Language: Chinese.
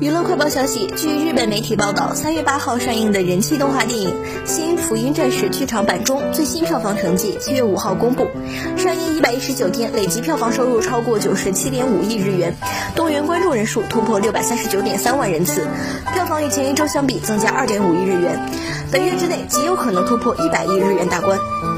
娱乐快报消息据日本媒体报道三月八号上映的人气动画电影新福音战士剧场版中最新票房成绩七月五号公布。上映一百一十九天累计票房收入超过九十七点五亿日元动员观众人数突破六百三十九点三万人次票房与前一周相比增加二点五亿日元。本月之内极有可能突破一百亿日元大关。